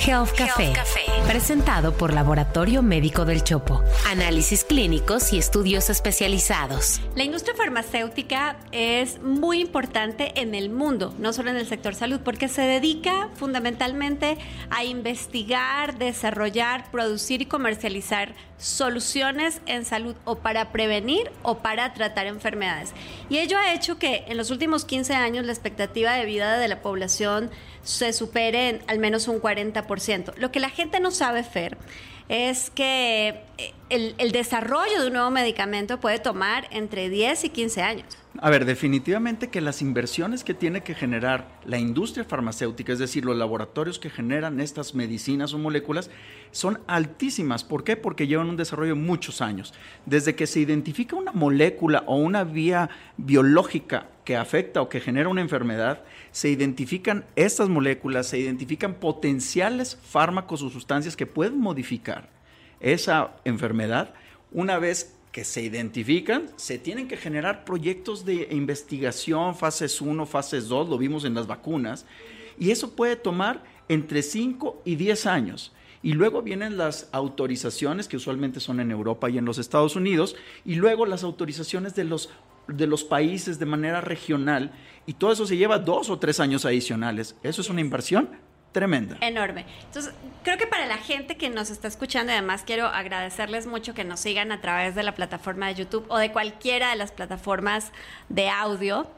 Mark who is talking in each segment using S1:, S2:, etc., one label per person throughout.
S1: Health Café, presentado por Laboratorio Médico del Chopo. Análisis clínicos y estudios especializados.
S2: La industria farmacéutica es muy importante en el mundo, no solo en el sector salud, porque se dedica fundamentalmente a investigar, desarrollar, producir y comercializar soluciones en salud o para prevenir o para tratar enfermedades. Y ello ha hecho que en los últimos 15 años la expectativa de vida de la población se supere en al menos un 40%. Lo que la gente no sabe, Fer, es que eh, el, el, desarrollo de un nuevo medicamento puede tomar entre 10 y 15 años.
S3: A ver, definitivamente que las inversiones que tiene que generar la industria farmacéutica, es decir, los laboratorios que generan estas medicinas o moléculas, son altísimas. ¿Por qué? Porque llevan un desarrollo de muchos años. Desde que se identifica una molécula o una vía biológica que afecta o que genera una enfermedad, se identifican estas moléculas, se identifican potenciales fármacos o sustancias que pueden modificar esa enfermedad. Una vez que se identifican, se tienen que generar proyectos de investigación, fases 1, fases 2, lo vimos en las vacunas, y eso puede tomar entre 5 y 10 años. Y luego vienen las autorizaciones, que usualmente son en Europa y en los Estados Unidos, y luego las autorizaciones de los, de los países de manera regional, y todo eso se lleva dos o tres años adicionales. Eso es una inversión tremenda.
S2: Enorme. Entonces, creo que para la gente que nos está escuchando, además quiero agradecerles mucho que nos sigan a través de la plataforma de YouTube o de cualquiera de las plataformas de audio.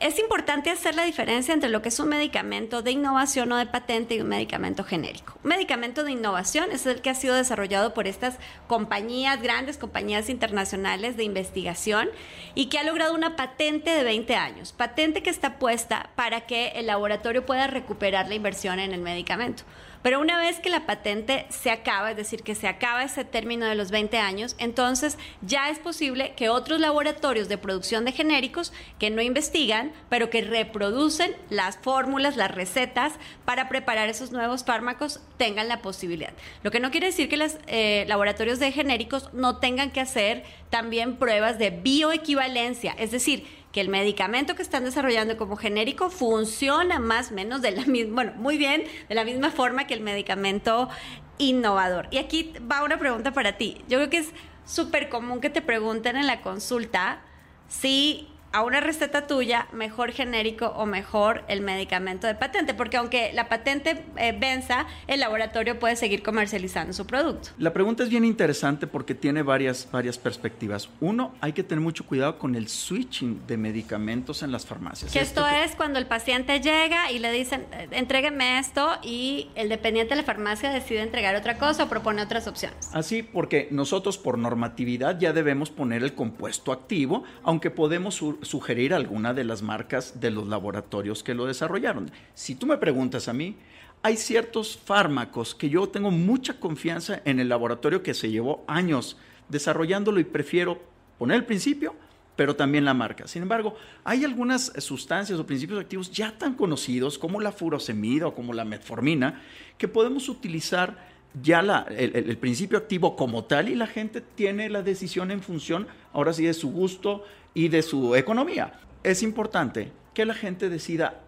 S2: Es importante hacer la diferencia entre lo que es un medicamento de innovación o de patente y un medicamento genérico. Un medicamento de innovación es el que ha sido desarrollado por estas compañías, grandes compañías internacionales de investigación y que ha logrado una patente de 20 años. Patente que está puesta para que el laboratorio pueda recuperar la inversión en el medicamento. Pero una vez que la patente se acaba, es decir, que se acaba ese término de los 20 años, entonces ya es posible que otros laboratorios de producción de genéricos que no investigan, pero que reproducen las fórmulas, las recetas para preparar esos nuevos fármacos, tengan la posibilidad. Lo que no quiere decir que los eh, laboratorios de genéricos no tengan que hacer también pruebas de bioequivalencia, es decir, que el medicamento que están desarrollando como genérico funciona más o menos de la misma, bueno, muy bien, de la misma forma que el medicamento innovador. Y aquí va una pregunta para ti. Yo creo que es súper común que te pregunten en la consulta si a una receta tuya, mejor genérico o mejor el medicamento de patente, porque aunque la patente eh, venza, el laboratorio puede seguir comercializando su producto.
S3: La pregunta es bien interesante porque tiene varias, varias perspectivas. Uno, hay que tener mucho cuidado con el switching de medicamentos en las farmacias.
S2: Que esto, es cuando el paciente llega y le dicen, eh, entrégueme esto y el dependiente de la farmacia decide entregar otra cosa o propone otras opciones.
S3: Así, porque nosotros por normatividad ya debemos poner el compuesto activo, aunque podemos sugerir alguna de las marcas de los laboratorios que lo desarrollaron. Si tú me preguntas a mí, hay ciertos fármacos que yo tengo mucha confianza en el laboratorio que se llevó años desarrollándolo y prefiero poner el principio, pero también la marca. Sin embargo, hay algunas sustancias o principios activos ya tan conocidos como la furosemida o como la metformina que podemos utilizar ya la, el, principio activo como tal y la gente tiene la decisión en función, ahora sí, de su gusto y de su economía. Es importante que la gente decida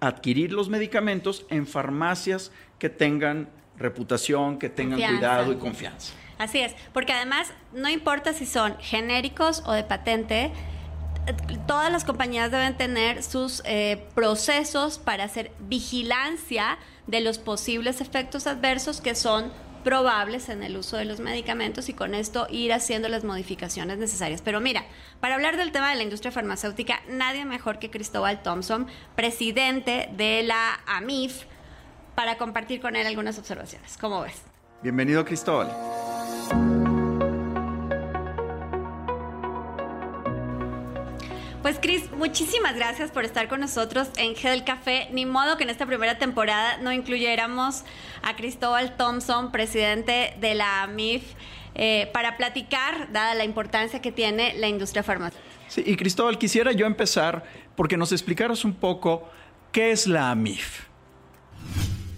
S3: adquirir los medicamentos en farmacias que tengan reputación, que tengan cuidado y confianza.
S2: Así es, porque además no importa si son genéricos o de patente, todas las compañías deben tener sus eh, procesos para hacer vigilancia de los posibles efectos adversos que son probables en el uso de los medicamentos y con esto ir haciendo las modificaciones necesarias. Pero mira, para hablar del tema de la industria farmacéutica, nadie mejor que Cristóbal Thompson, presidente de la AMIF, para compartir con él algunas observaciones. ¿Cómo ves?
S3: Bienvenido, Cristóbal.
S2: Pues Cris, muchísimas gracias por estar con nosotros en Gel Café. Ni modo que en esta primera temporada no incluyéramos a Cristóbal Thompson, presidente de la MIF, eh, para platicar, dada la importancia que tiene la industria farmacéutica.
S3: Sí, y Cristóbal, quisiera yo empezar porque nos explicaras un poco qué es la MIF.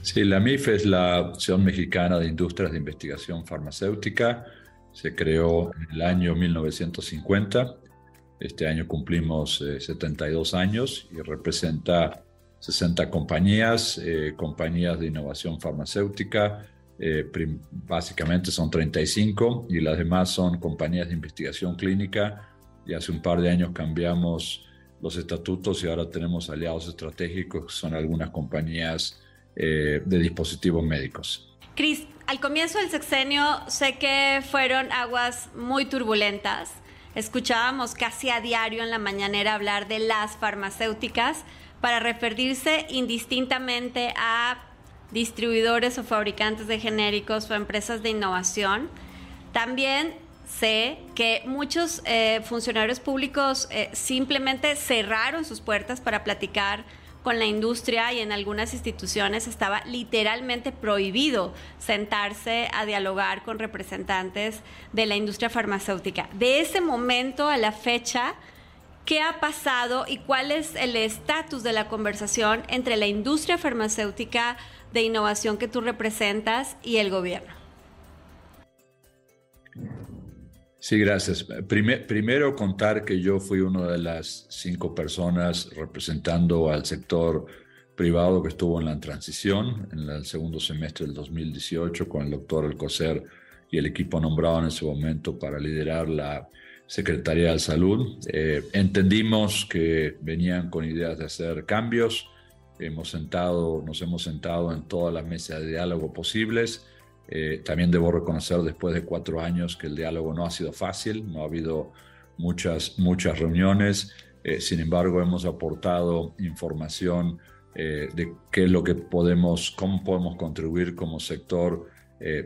S4: Sí, la MIF es la Opción Mexicana de Industrias de Investigación Farmacéutica. Se creó en el año 1950 este año cumplimos 72 eh, años y representa 60 compañías, compañías de innovación farmacéutica, básicamente son 35 y las demás son compañías de investigación clínica y hace un par de años cambiamos los estatutos y ahora tenemos aliados estratégicos, que son algunas compañías de dispositivos médicos.
S2: Cris, al comienzo del sexenio sé que fueron aguas muy turbulentas. Escuchábamos casi a diario en la mañanera hablar de las farmacéuticas para referirse indistintamente a distribuidores o fabricantes de genéricos o empresas de innovación. También sé que muchos eh, funcionarios públicos eh, simplemente cerraron sus puertas para platicar con la industria y en algunas instituciones estaba literalmente prohibido sentarse a dialogar con representantes de la industria farmacéutica. De ese momento a la fecha, ¿qué ha pasado y cuál es el estatus de la conversación entre la industria farmacéutica de innovación que tú representas y el gobierno?
S4: Sí, gracias. primero contar que yo fui una de las cinco personas representando al sector privado que estuvo en la transición en el segundo semestre del 2018 con el doctor Alcocer y el equipo nombrado en ese momento para liderar la Secretaría de Salud. Eh, entendimos que venían con ideas de hacer cambios. Hemos sentado, nos hemos sentado en todas las mesas de diálogo posibles eh, también debo reconocer después de cuatro años que el diálogo no ha sido fácil, no ha habido muchas, muchas reuniones, eh, sin embargo hemos aportado información eh, de qué es lo que podemos, cómo podemos contribuir como sector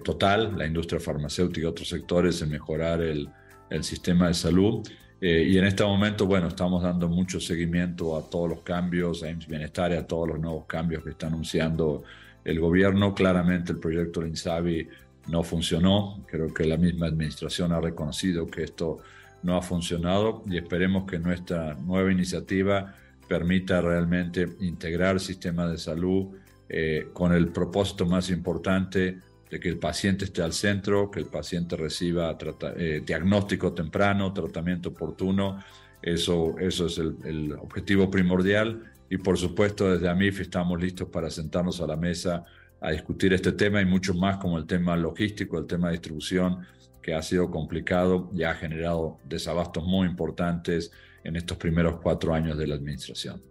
S4: total, la industria farmacéutica y otros sectores en mejorar el, el sistema de salud. y en este momento, bueno, estamos dando mucho seguimiento a todos los cambios, a IMSS Bienestar y a todos los nuevos cambios que está anunciando el gobierno. Claramente el proyecto de Insabi no funcionó. Creo que la misma administración ha reconocido que esto no ha funcionado y esperemos que nuestra nueva iniciativa permita realmente integrar el sistema de salud eh, con el propósito más importante de que el paciente esté al centro, que el paciente reciba eh, diagnóstico temprano, tratamiento oportuno. Eso, eso es el objetivo primordial y por supuesto desde AMIF estamos listos para sentarnos a la mesa a discutir este tema y mucho más como el tema logístico, el tema de distribución, que ha sido complicado y ha generado desabastos muy importantes en estos primeros cuatro años de la administración.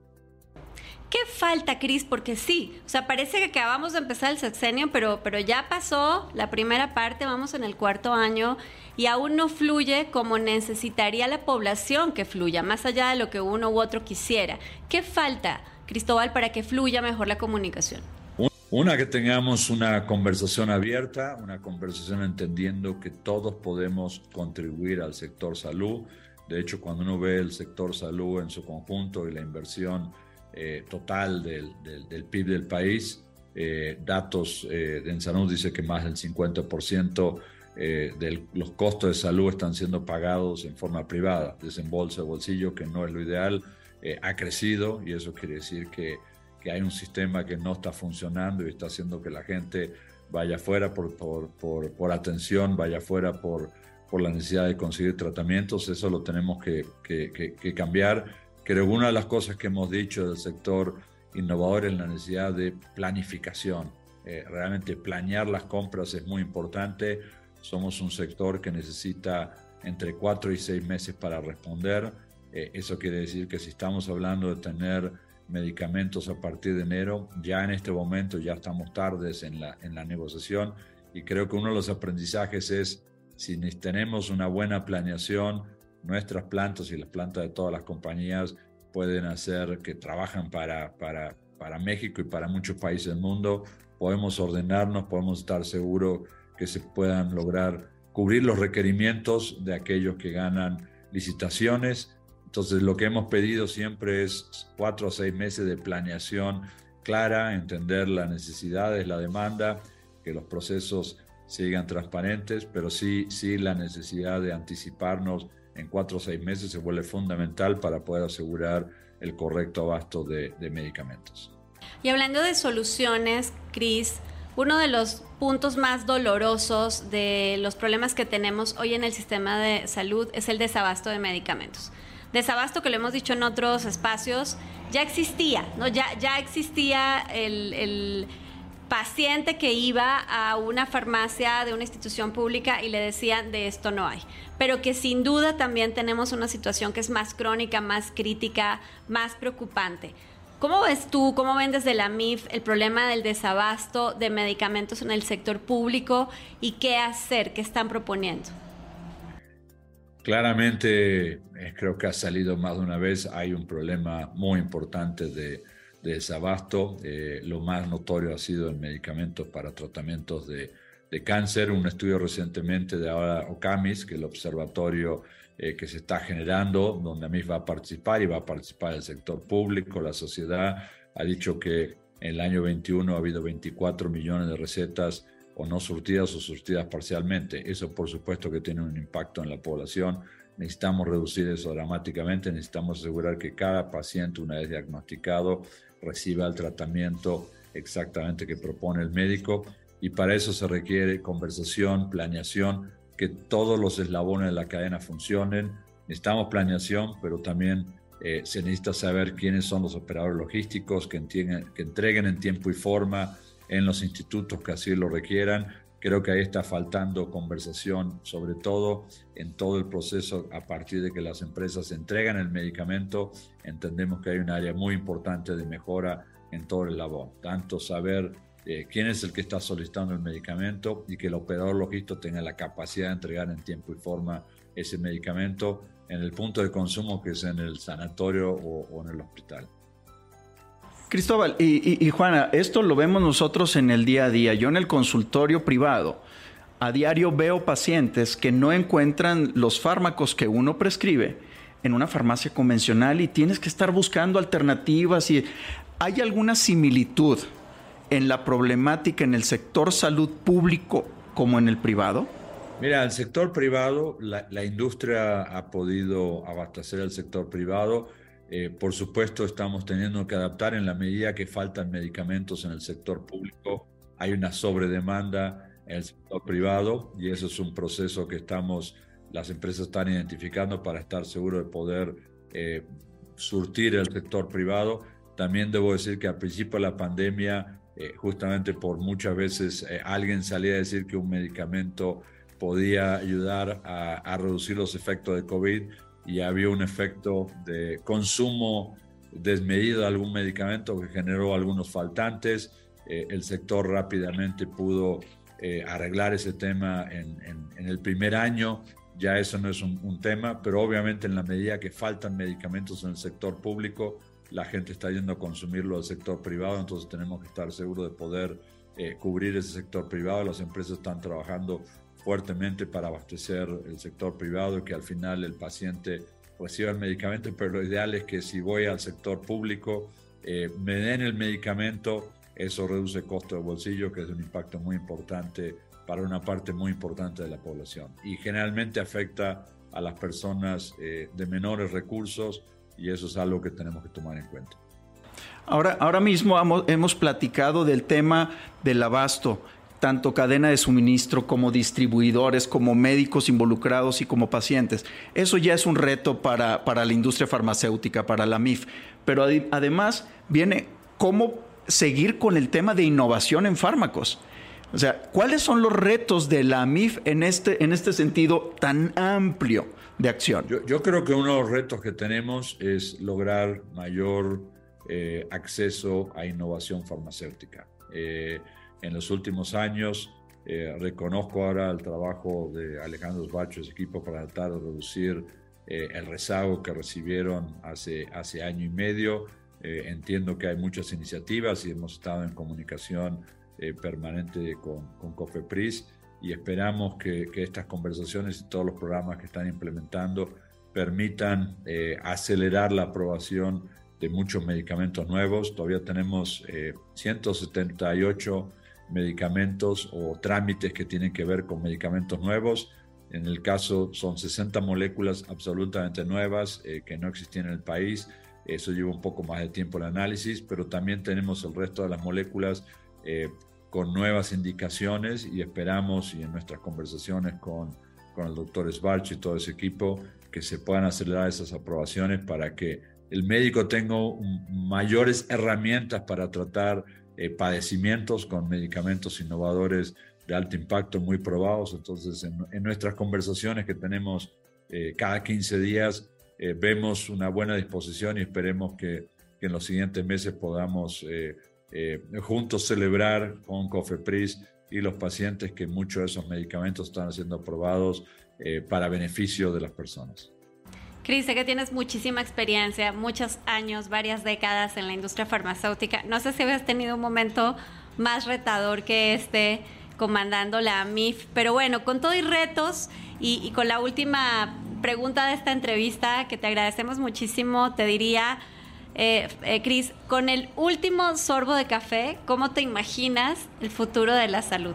S2: ¿Qué falta, Cris? Porque sí, o sea, parece que acabamos de empezar el sexenio, pero, pero ya pasó la primera parte, vamos en el cuarto año y aún no fluye como necesitaría la población que fluya, más allá de lo que uno u otro quisiera. ¿Qué falta, Cristóbal, para que fluya mejor la comunicación?
S4: Una, que tengamos una conversación abierta, una conversación entendiendo que todos podemos contribuir al sector salud. De hecho, cuando uno ve el sector salud en su conjunto y la inversión eh, total del, del, PIB del país. Eh, datos eh, en salud dice que más del 50% de los costos de salud están siendo pagados en forma privada, desembolso de bolsillo, que no es lo ideal, ha crecido y eso quiere decir que, que, hay un sistema que no está funcionando y está haciendo que la gente vaya fuera por, por, por, por atención, vaya fuera por, por la necesidad de conseguir tratamientos, eso lo tenemos que, que, que cambiar Creo que una de las cosas que hemos dicho del sector innovador es la necesidad de planificación. Eh, realmente planear las compras es muy importante. Somos un sector que necesita entre cuatro y seis meses para responder. Eh, eso quiere decir que si estamos hablando de tener medicamentos a partir de enero, ya en este momento ya estamos tardes en la, en la negociación y creo que uno de los aprendizajes es si tenemos una buena planeación, nuestras plantas y las plantas de todas las compañías pueden hacer que trabajan para, para, para México y para muchos países del mundo. Podemos ordenarnos, podemos estar seguros que se puedan lograr cubrir los requerimientos de aquellos que ganan licitaciones. Entonces lo que hemos pedido siempre es cuatro o seis meses de planeación clara, entender las necesidades, la demanda, que los procesos sigan transparentes, pero sí, sí la necesidad de anticiparnos en cuatro o seis meses se vuelve fundamental para poder asegurar el correcto abasto de, medicamentos.
S2: Y hablando de soluciones, Cris, uno de los puntos más dolorosos de los problemas que tenemos hoy en el sistema de salud es el desabasto de medicamentos. Desabasto que lo hemos dicho en otros espacios, ya existía, ¿no? Ya, ya existía el, paciente que iba a una farmacia de una institución pública y le decían de esto no hay. Pero que sin duda también tenemos una situación que es más crónica, más crítica, más preocupante. ¿Cómo ves tú, cómo ven desde la MIF el problema del desabasto de medicamentos en el sector público y qué hacer, qué están proponiendo?
S4: Claramente, eh, creo que ha salido más de una vez, hay un problema muy importante de, desabasto. Eh, lo más notorio ha sido en medicamentos para tratamientos de, cáncer. Un estudio recientemente de ahora OCAMIS, que el observatorio eh, que se está generando, donde a mí va a participar y va a participar el sector público, la sociedad, ha dicho que en el año 21 ha habido 24 millones de recetas o no surtidas o surtidas parcialmente. Eso por supuesto que tiene un impacto en la población. Necesitamos reducir eso dramáticamente, necesitamos asegurar que cada paciente una vez diagnosticado reciba el tratamiento exactamente que propone el médico y para eso se requiere conversación, planeación, que todos los eslabones de la cadena funcionen. Necesitamos planeación, pero también eh, se necesita saber quiénes son los operadores logísticos que, que entreguen en tiempo y forma en los institutos que así lo requieran. Creo que ahí está faltando conversación, sobre todo en todo el proceso a partir de que las empresas entregan el medicamento. Entendemos que hay un área muy importante de mejora en todo el labor, tanto saber eh, quién es el que está solicitando el medicamento y que el operador logístico tenga la capacidad de entregar en tiempo y forma ese medicamento en el punto de consumo que es en el sanatorio o en el hospital.
S3: Cristóbal y, Juana, esto lo vemos nosotros en el día a día. Yo en el consultorio privado, a diario veo pacientes que no encuentran los fármacos que uno prescribe en una farmacia convencional y tienes que estar buscando alternativas. Y ¿Hay alguna similitud en la problemática en el sector salud público como en el privado?
S4: Mira, el sector privado, la, la industria ha podido abastecer el sector privado eh, por supuesto, estamos teniendo que adaptar en la medida que faltan medicamentos en el sector público. Hay una sobredemanda en el sector privado y eso es un proceso que estamos, las empresas están identificando para estar seguros de poder eh, surtir el sector privado. También debo decir que al principio de la pandemia, eh, justamente por muchas veces alguien salía a decir que un medicamento podía ayudar a, reducir los efectos de COVID y había un efecto de consumo desmedido de algún medicamento que generó algunos faltantes. Eh, el sector rápidamente pudo eh, arreglar ese tema en, el primer año. Ya eso no es un, tema, pero obviamente en la medida que faltan medicamentos en el sector público, la gente está yendo a consumirlo del sector privado, entonces tenemos que estar seguros de poder eh, cubrir ese sector privado. Las empresas están trabajando fuertemente para abastecer el sector privado y que al final el paciente reciba el medicamento, pero lo ideal es que si voy al sector público eh, me den el medicamento, eso reduce el costo de bolsillo, que es un impacto muy importante para una parte muy importante de la población. Y generalmente afecta a las personas eh, de menores recursos y eso es algo que tenemos que tomar en cuenta.
S3: Ahora, ahora mismo hemos, platicado del tema del abasto tanto cadena de suministro como distribuidores, como médicos involucrados y como pacientes. Eso ya es un reto para, para la industria farmacéutica, para la MIF. Pero además viene cómo seguir con el tema de innovación en fármacos. O sea, ¿cuáles son los retos de la MIF en este, en este sentido tan amplio de acción?
S4: Yo, creo que uno de los retos que tenemos es lograr mayor eh, acceso a innovación farmacéutica. Eh, en los últimos años. Eh, reconozco ahora el trabajo de Alejandro Bacho y su equipo para tratar de reducir eh, el rezago que recibieron hace, hace año y medio. Eh, entiendo que hay muchas iniciativas y hemos estado en comunicación permanente con, con, COFEPRIS y esperamos que, que, estas conversaciones y todos los programas que están implementando permitan acelerar la aprobación de muchos medicamentos nuevos. Todavía tenemos 178 medicamentos o trámites que tienen que ver con medicamentos nuevos. En el caso son 60 moléculas absolutamente nuevas eh, que no existían en el país. Eso lleva un poco más de tiempo el análisis, pero también tenemos el resto de las moléculas eh, con nuevas indicaciones y esperamos y en nuestras conversaciones con, con el doctor Sbarch y todo ese equipo que se puedan acelerar esas aprobaciones para que el médico tenga mayores herramientas para tratar eh, padecimientos con medicamentos innovadores de alto impacto muy probados. Entonces, en, nuestras conversaciones que tenemos eh, cada 15 días, eh, vemos una buena disposición y esperemos que, que en los siguientes meses podamos juntos celebrar con COFEPRIS y los pacientes que muchos de esos medicamentos están siendo aprobados para beneficio de las personas.
S2: Cris, sé que tienes muchísima experiencia, muchos años, varias décadas en la industria farmacéutica. No sé si habías tenido un momento más retador que este comandando la MIF, pero bueno, con todo y retos y, con la última pregunta de esta entrevista, que te agradecemos muchísimo, te diría, eh, eh, Cris, con el último sorbo de café, ¿cómo te imaginas el futuro de la salud?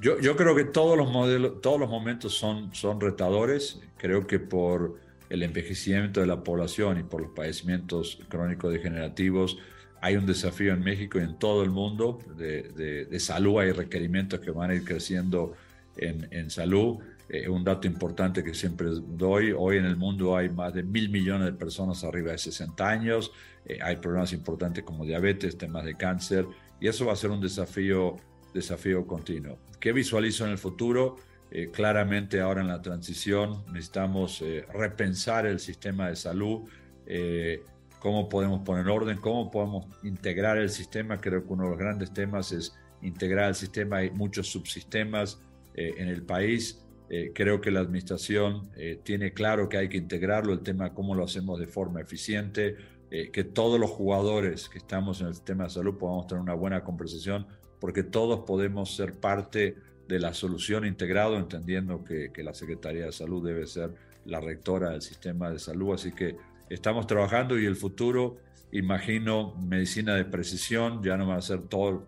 S4: Yo, yo, creo que todos los, modelos, todos los momentos son, son retadores. Creo que por el envejecimiento de la población y por los padecimientos crónicos degenerativos hay un desafío en México y en todo el mundo de, de, salud. Hay requerimientos que van a ir creciendo en, en salud. Eh, un dato importante que siempre doy, hoy en el mundo hay más de mil millones de personas arriba de 60 años. Eh, hay problemas importantes como diabetes, temas de cáncer y eso va a ser un desafío desafío continuo. ¿Qué visualizo en el futuro? Eh, claramente ahora en la transición necesitamos eh, repensar el sistema de salud, cómo podemos poner orden, cómo podemos integrar el sistema. Creo que uno de los grandes temas es integrar el sistema. Hay muchos subsistemas en el país. Creo que la administración tiene claro que hay que integrarlo, el tema cómo lo hacemos de forma eficiente, que todos los jugadores que estamos en el sistema de salud podamos tener una buena conversación porque todos podemos ser parte de la solución integrado, entendiendo que, la Secretaría de Salud debe ser la rectora del sistema de salud. Así que estamos trabajando y el futuro, imagino, medicina de precisión, ya no va a ser todo,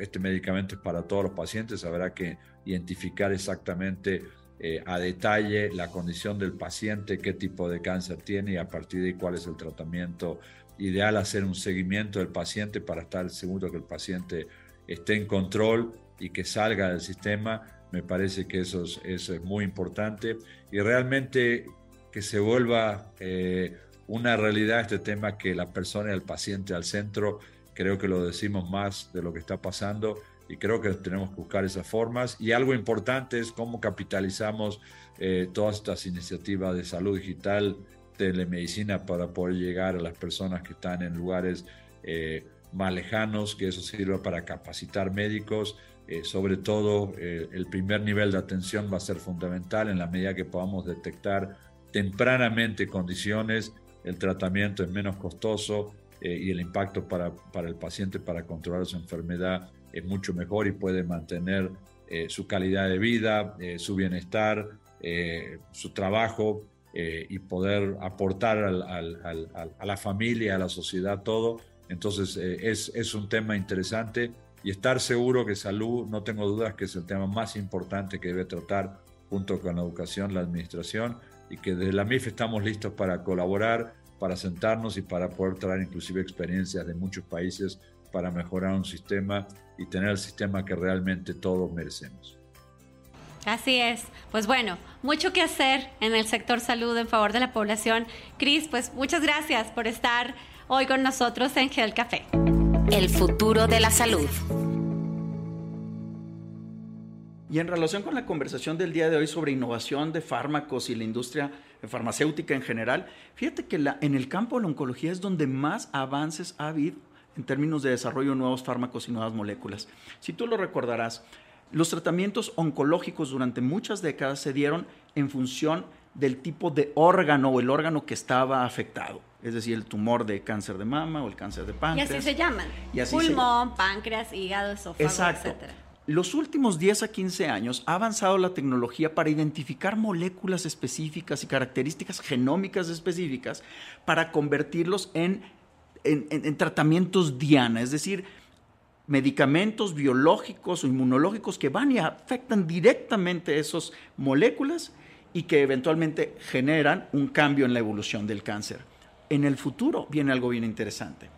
S4: este medicamento es para todos los pacientes, habrá que identificar exactamente eh, a detalle la condición del paciente, qué tipo de cáncer tiene y a partir de cuál es el tratamiento ideal, hacer un seguimiento del paciente para estar seguro que el paciente esté en control y que salga del sistema, me parece que eso es, eso es muy importante. Y realmente que se vuelva eh, una realidad este tema que la persona y el paciente al centro, creo que lo decimos más de lo que está pasando y creo que tenemos que buscar esas formas. Y algo importante es cómo capitalizamos eh, todas estas iniciativas de salud digital, telemedicina para poder llegar a las personas que están en lugares eh, más lejanos, que eso sirva para capacitar médicos. Eh, sobre todo, eh, el primer nivel de atención va a ser fundamental en la medida que podamos detectar tempranamente condiciones, el tratamiento es menos costoso eh, y el impacto para, para, el paciente para controlar su enfermedad es mucho mejor y puede mantener su calidad de vida, su bienestar, su trabajo y poder aportar a la familia, a la sociedad, todo. Entonces eh, es, es, un tema interesante y estar seguro que salud, no tengo dudas que es el tema más importante que debe tratar junto con la educación, la administración y que desde la MIF estamos listos para colaborar, para sentarnos y para poder traer inclusive experiencias de muchos países para mejorar un sistema y tener el sistema que realmente todos merecemos.
S2: Así es. Pues bueno, mucho que hacer en el sector salud en favor de la población. Cris, pues muchas gracias por estar hoy con nosotros en Gel Café.
S1: El futuro de la salud.
S3: Y en relación con la conversación del día de hoy sobre innovación de fármacos y la industria farmacéutica en general, fíjate que la, en el campo de la oncología es donde más avances ha habido en términos de desarrollo de nuevos fármacos y nuevas moléculas. Si tú lo recordarás, los tratamientos oncológicos durante muchas décadas se dieron en función del tipo de órgano o el órgano que estaba afectado es decir, el tumor de cáncer de mama o el cáncer de páncreas.
S2: Y así se llaman. Pulmón, páncreas, hígado, esófago, Exacto.
S3: Los últimos 10 a 15 años ha avanzado la tecnología para identificar moléculas específicas y características genómicas específicas para convertirlos en, en tratamientos diana, es decir, medicamentos biológicos o inmunológicos que van y afectan directamente esas moléculas y que eventualmente generan un cambio en la evolución del cáncer en el futuro viene algo bien interesante.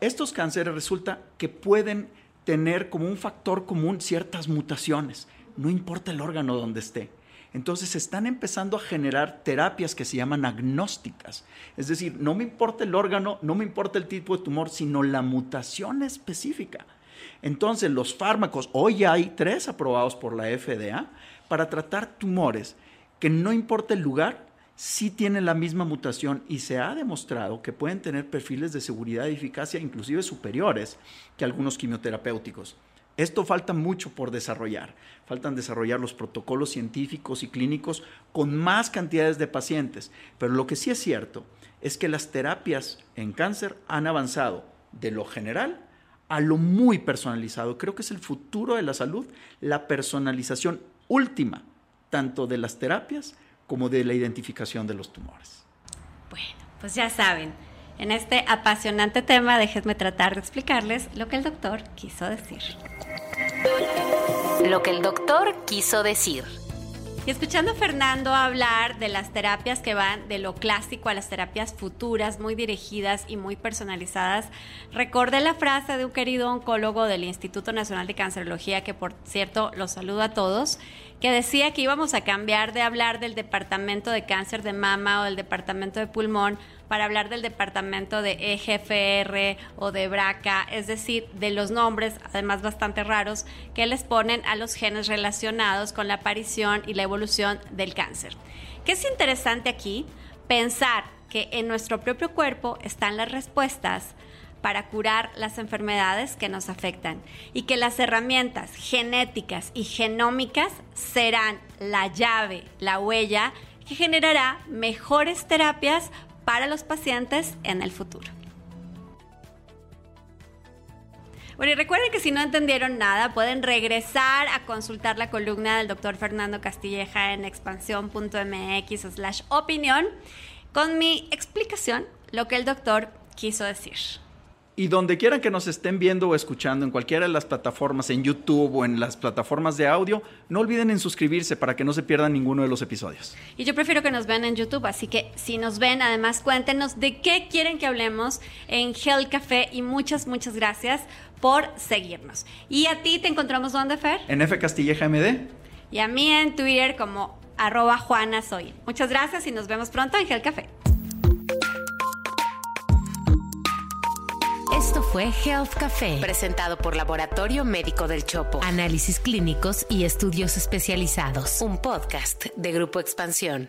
S3: Estos cánceres resulta que pueden tener como un factor común ciertas mutaciones, no importa el órgano donde esté. Entonces se están empezando a generar terapias que se llaman agnósticas. Es decir, no me importa el órgano, no me importa el tipo de tumor, sino la mutación específica. Entonces los fármacos, hoy hay tres aprobados por la FDA para tratar tumores que no importa el lugar, sí tienen la misma mutación y se ha demostrado que pueden tener perfiles de seguridad y eficacia inclusive superiores que algunos quimioterapéuticos. Esto falta mucho por desarrollar. Faltan desarrollar los protocolos científicos y clínicos con más cantidades de pacientes. Pero lo que sí es cierto es que las terapias en cáncer han avanzado de lo general a lo muy personalizado. Creo que es el futuro de la salud, la personalización última, tanto de las terapias como de la identificación de los tumores.
S2: Bueno, pues ya saben, en este apasionante tema déjenme tratar de explicarles lo que el doctor quiso decir.
S1: Lo que el doctor quiso decir.
S2: Y escuchando a Fernando hablar de las terapias que van de lo clásico a las terapias futuras, muy dirigidas y muy personalizadas, recordé la frase de un querido oncólogo del Instituto Nacional de Cancerología, que por cierto los saludo a todos, que decía que íbamos a cambiar de hablar del departamento de cáncer de mama o del departamento de pulmón para hablar del departamento de EGFR o de BRCA, es decir, de los nombres, además bastante raros, que les ponen a los genes relacionados con la aparición y la evolución del cáncer. ¿Qué es interesante aquí? Pensar que en nuestro propio cuerpo están las respuestas para curar las enfermedades que nos afectan y que las herramientas genéticas y genómicas serán la llave, la huella que generará mejores terapias para los pacientes en el futuro. Bueno, y recuerden que si no entendieron nada, pueden regresar a consultar la columna del doctor Fernando Castilleja en expansión.mx slash opinión con mi explicación, lo que el doctor quiso decir.
S3: Y donde quieran que nos estén viendo o escuchando, en cualquiera de las plataformas, en YouTube o en las plataformas de audio, no olviden en suscribirse para que no se pierdan ninguno de los episodios.
S2: Y yo prefiero que nos vean en YouTube, así que si nos ven, además cuéntenos de qué quieren que hablemos en Hell Café y muchas, muchas gracias por seguirnos. ¿Y a ti te encontramos dónde, Fer?
S3: En F Castilleja MD.
S2: Y a mí en Twitter como arroba Juana Soy. Muchas gracias y nos vemos pronto en Hell Café.
S1: Fue Health Café, presentado por Laboratorio Médico del Chopo. Análisis clínicos y estudios especializados. Un podcast de Grupo Expansión.